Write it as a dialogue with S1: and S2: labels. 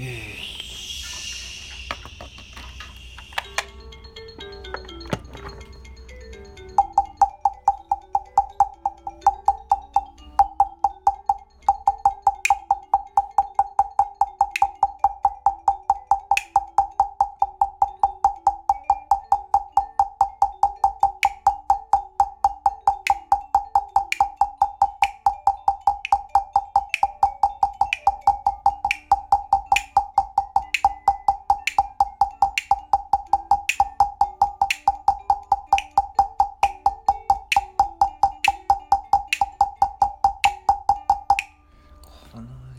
S1: Yeah. I don't know.